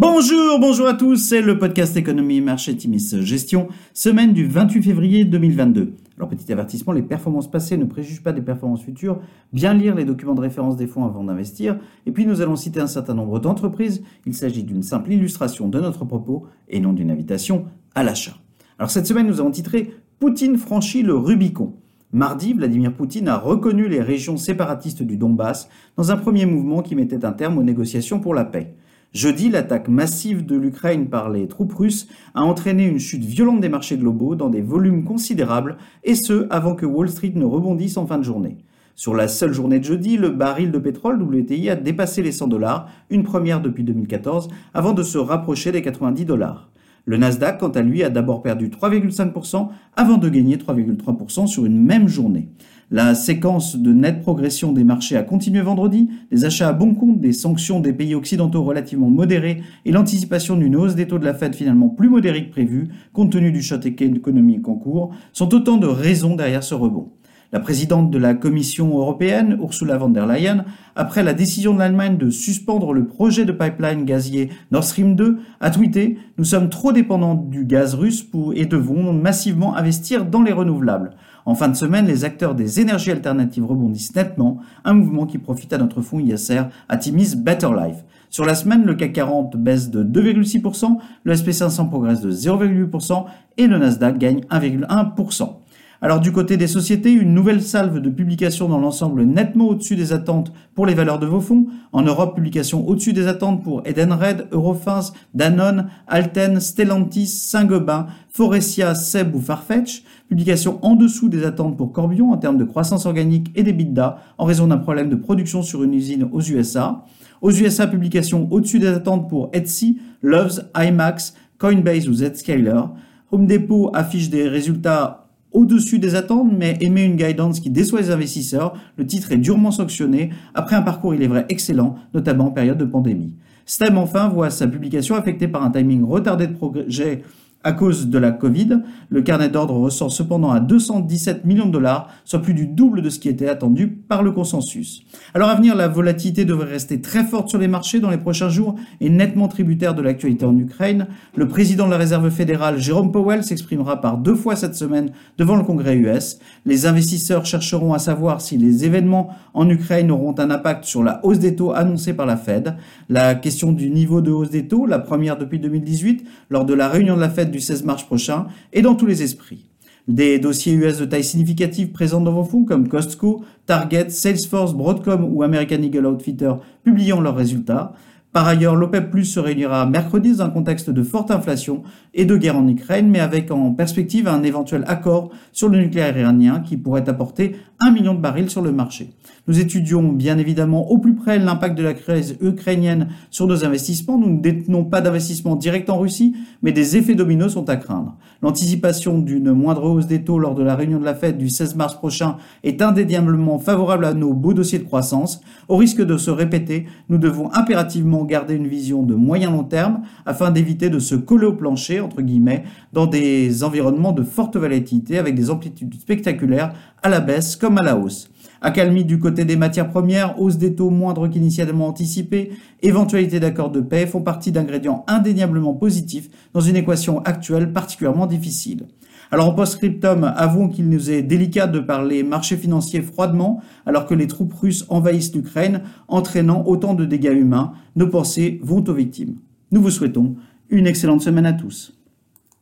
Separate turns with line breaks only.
Bonjour, bonjour à tous, c'est le podcast Économie, Marché, Timis, Gestion, semaine du 28 février 2022. Alors petit avertissement, les performances passées ne préjugent pas des performances futures, bien lire les documents de référence des fonds avant d'investir, et puis nous allons citer un certain nombre d'entreprises, il s'agit d'une simple illustration de notre propos et non d'une invitation à l'achat. Alors cette semaine nous avons titré Poutine franchit le Rubicon. Mardi, Vladimir Poutine a reconnu les régions séparatistes du Donbass dans un premier mouvement qui mettait un terme aux négociations pour la paix. Jeudi, l'attaque massive de l'Ukraine par les troupes russes a entraîné une chute violente des marchés globaux dans des volumes considérables, et ce, avant que Wall Street ne rebondisse en fin de journée. Sur la seule journée de jeudi, le baril de pétrole WTI a dépassé les 100 dollars, une première depuis 2014, avant de se rapprocher des 90 dollars. Le Nasdaq, quant à lui, a d'abord perdu 3,5% avant de gagner 3,3% sur une même journée. La séquence de nette progression des marchés a continué vendredi, les achats à bon compte des sanctions des pays occidentaux relativement modérés et l'anticipation d'une hausse des taux de la Fed finalement plus modérée que prévu, compte tenu du choc économique en cours, sont autant de raisons derrière ce rebond. La présidente de la Commission européenne, Ursula von der Leyen, après la décision de l'Allemagne de suspendre le projet de pipeline gazier Nord Stream 2, a tweeté Nous sommes trop dépendants du gaz russe pour, et devons massivement investir dans les renouvelables. En fin de semaine, les acteurs des énergies alternatives rebondissent nettement, un mouvement qui profite à notre fonds ISR Atimis Better Life. Sur la semaine, le CAC 40 baisse de 2,6%, le SP500 progresse de 0,8% et le Nasdaq gagne 1,1%. Alors du côté des sociétés, une nouvelle salve de publications dans l'ensemble nettement au-dessus des attentes pour les valeurs de vos fonds. En Europe, publication au-dessus des attentes pour Edenred, Eurofins, Danone, Alten, Stellantis, Saint-Gobain, Forestia, Seb ou Farfetch. Publication en dessous des attentes pour Corbion en termes de croissance organique et d'EBITDA en raison d'un problème de production sur une usine aux USA. Aux USA, publication au-dessus des attentes pour Etsy, Loves, IMAX, Coinbase ou Zscaler. Home Depot affiche des résultats au-dessus des attentes, mais émet une guidance qui déçoit les investisseurs. Le titre est durement sanctionné après un parcours, il est vrai, excellent, notamment en période de pandémie. STEM, enfin, voit sa publication affectée par un timing retardé de projet à cause de la Covid, le carnet d'ordre ressort cependant à 217 millions de dollars, soit plus du double de ce qui était attendu par le consensus. Alors à venir, la volatilité devrait rester très forte sur les marchés dans les prochains jours et nettement tributaire de l'actualité en Ukraine. Le président de la Réserve fédérale, Jérôme Powell, s'exprimera par deux fois cette semaine devant le Congrès US. Les investisseurs chercheront à savoir si les événements en Ukraine auront un impact sur la hausse des taux annoncée par la Fed. La question du niveau de hausse des taux, la première depuis 2018, lors de la réunion de la Fed du 16 mars prochain et dans tous les esprits. Des dossiers US de taille significative présents dans vos fonds comme Costco, Target, Salesforce, Broadcom ou American Eagle Outfitter publiant leurs résultats. Par ailleurs, l'OPEP Plus se réunira mercredi dans un contexte de forte inflation et de guerre en Ukraine, mais avec en perspective un éventuel accord sur le nucléaire iranien qui pourrait apporter un million de barils sur le marché. Nous étudions bien évidemment au plus près l'impact de la crise ukrainienne sur nos investissements. Nous ne détenons pas d'investissement direct en Russie, mais des effets dominos sont à craindre. L'anticipation d'une moindre hausse des taux lors de la réunion de la Fed du 16 mars prochain est indéniablement favorable à nos beaux dossiers de croissance. Au risque de se répéter, nous devons impérativement garder une vision de moyen long terme afin d'éviter de se coller au plancher, entre guillemets, dans des environnements de forte volatilité avec des amplitudes spectaculaires à la baisse comme à la hausse. Accalmie du côté des matières premières, hausse des taux moindre qu'initialement anticipée, éventualité d'accord de paix font partie d'ingrédients indéniablement positifs dans une équation actuelle particulièrement difficile. Alors en post-scriptum, avouons qu'il nous est délicat de parler marchés financiers froidement alors que les troupes russes envahissent l'Ukraine, entraînant autant de dégâts humains. Nos pensées vont aux victimes. Nous vous souhaitons une excellente semaine à tous.